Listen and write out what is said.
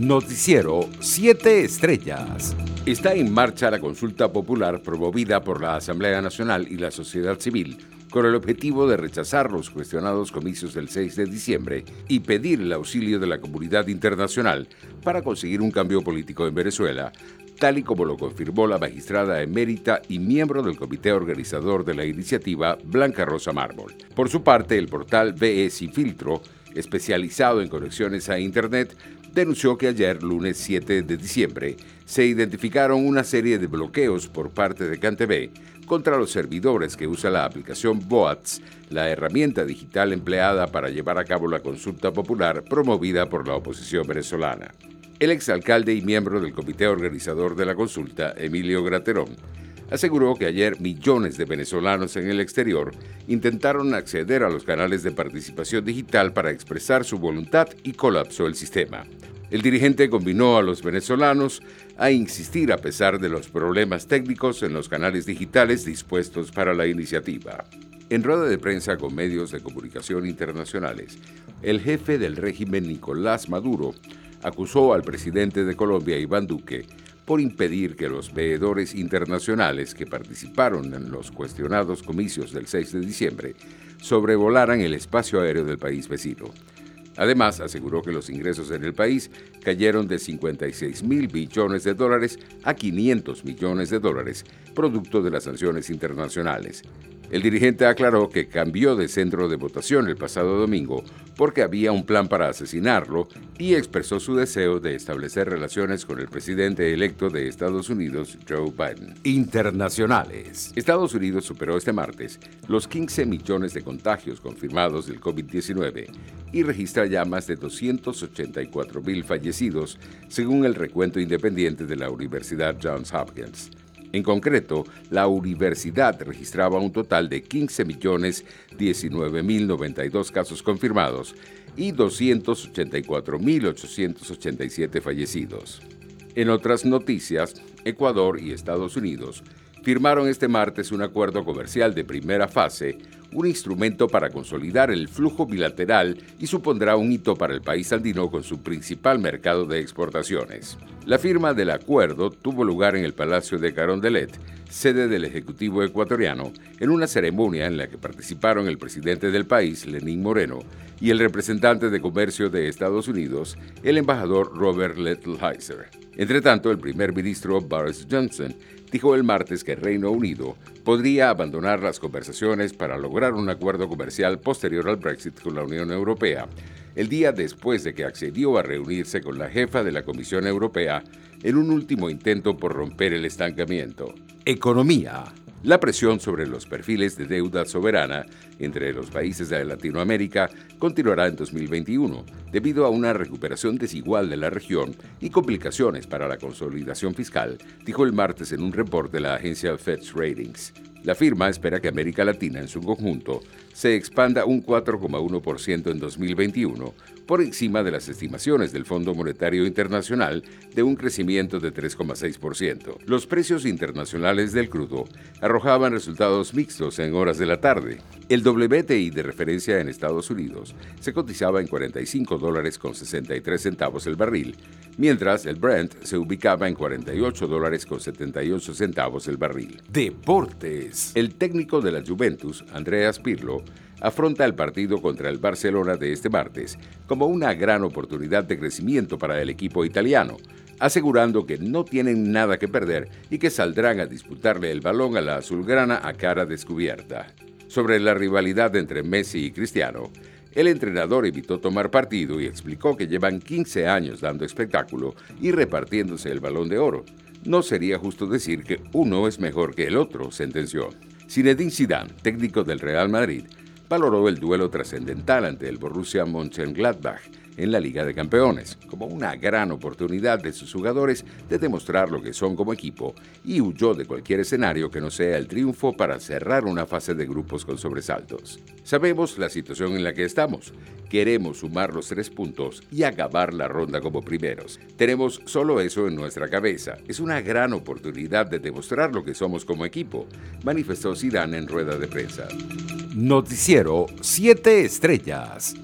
Noticiero 7 Estrellas. Está en marcha la consulta popular promovida por la Asamblea Nacional y la sociedad civil con el objetivo de rechazar los cuestionados comicios del 6 de diciembre y pedir el auxilio de la comunidad internacional para conseguir un cambio político en Venezuela, tal y como lo confirmó la magistrada emérita y miembro del comité organizador de la iniciativa, Blanca Rosa Mármol. Por su parte, el portal BE Sin Filtro, especializado en conexiones a Internet, denunció que ayer, lunes 7 de diciembre, se identificaron una serie de bloqueos por parte de CanTV contra los servidores que usa la aplicación Boats, la herramienta digital empleada para llevar a cabo la consulta popular promovida por la oposición venezolana. El exalcalde y miembro del comité organizador de la consulta, Emilio Graterón, aseguró que ayer millones de venezolanos en el exterior intentaron acceder a los canales de participación digital para expresar su voluntad y colapsó el sistema. El dirigente combinó a los venezolanos a insistir a pesar de los problemas técnicos en los canales digitales dispuestos para la iniciativa. En rueda de prensa con medios de comunicación internacionales, el jefe del régimen Nicolás Maduro acusó al presidente de Colombia, Iván Duque, por impedir que los veedores internacionales que participaron en los cuestionados comicios del 6 de diciembre sobrevolaran el espacio aéreo del país vecino. Además, aseguró que los ingresos en el país cayeron de 56 mil billones de dólares a 500 millones de dólares, producto de las sanciones internacionales. El dirigente aclaró que cambió de centro de votación el pasado domingo porque había un plan para asesinarlo y expresó su deseo de establecer relaciones con el presidente electo de Estados Unidos, Joe Biden. Internacionales. Estados Unidos superó este martes los 15 millones de contagios confirmados del COVID-19 y registra ya más de 284 mil fallecidos, según el recuento independiente de la Universidad Johns Hopkins. En concreto, la universidad registraba un total de 15.019.092 casos confirmados y 284.887 fallecidos. En otras noticias, Ecuador y Estados Unidos firmaron este martes un acuerdo comercial de primera fase un instrumento para consolidar el flujo bilateral y supondrá un hito para el país andino con su principal mercado de exportaciones. La firma del acuerdo tuvo lugar en el Palacio de Carondelet, sede del Ejecutivo ecuatoriano, en una ceremonia en la que participaron el presidente del país, Lenín Moreno, y el representante de comercio de Estados Unidos, el embajador Robert Littleheiser. Entre tanto, el primer ministro Boris Johnson dijo el martes que Reino Unido podría abandonar las conversaciones para lograr un acuerdo comercial posterior al Brexit con la Unión Europea, el día después de que accedió a reunirse con la jefa de la Comisión Europea en un último intento por romper el estancamiento. Economía. La presión sobre los perfiles de deuda soberana entre los países de Latinoamérica continuará en 2021 debido a una recuperación desigual de la región y complicaciones para la consolidación fiscal, dijo el martes en un reporte de la agencia Fitch Ratings. La firma espera que América Latina en su conjunto se expanda un 4,1% en 2021, por encima de las estimaciones del Fondo Monetario Internacional de un crecimiento de 3,6%. Los precios internacionales del crudo arrojaban resultados mixtos en horas de la tarde. El WTI de referencia en Estados Unidos se cotizaba en 45 dólares con 63 centavos el barril, mientras el Brent se ubicaba en 48 dólares con 78 centavos el barril. Deportes. El técnico de la Juventus, Andreas Pirlo, afronta el partido contra el Barcelona de este martes como una gran oportunidad de crecimiento para el equipo italiano, asegurando que no tienen nada que perder y que saldrán a disputarle el balón a la azulgrana a cara descubierta. Sobre la rivalidad entre Messi y Cristiano, el entrenador evitó tomar partido y explicó que llevan 15 años dando espectáculo y repartiéndose el balón de oro. No sería justo decir que uno es mejor que el otro, sentenció. Zinedine Zidane, técnico del Real Madrid, valoró el duelo trascendental ante el Borussia Mönchengladbach en la Liga de Campeones, como una gran oportunidad de sus jugadores de demostrar lo que son como equipo y huyó de cualquier escenario que no sea el triunfo para cerrar una fase de grupos con sobresaltos. Sabemos la situación en la que estamos. Queremos sumar los tres puntos y acabar la ronda como primeros. Tenemos solo eso en nuestra cabeza. Es una gran oportunidad de demostrar lo que somos como equipo, manifestó Zidane en rueda de prensa. Noticiero 7 Estrellas.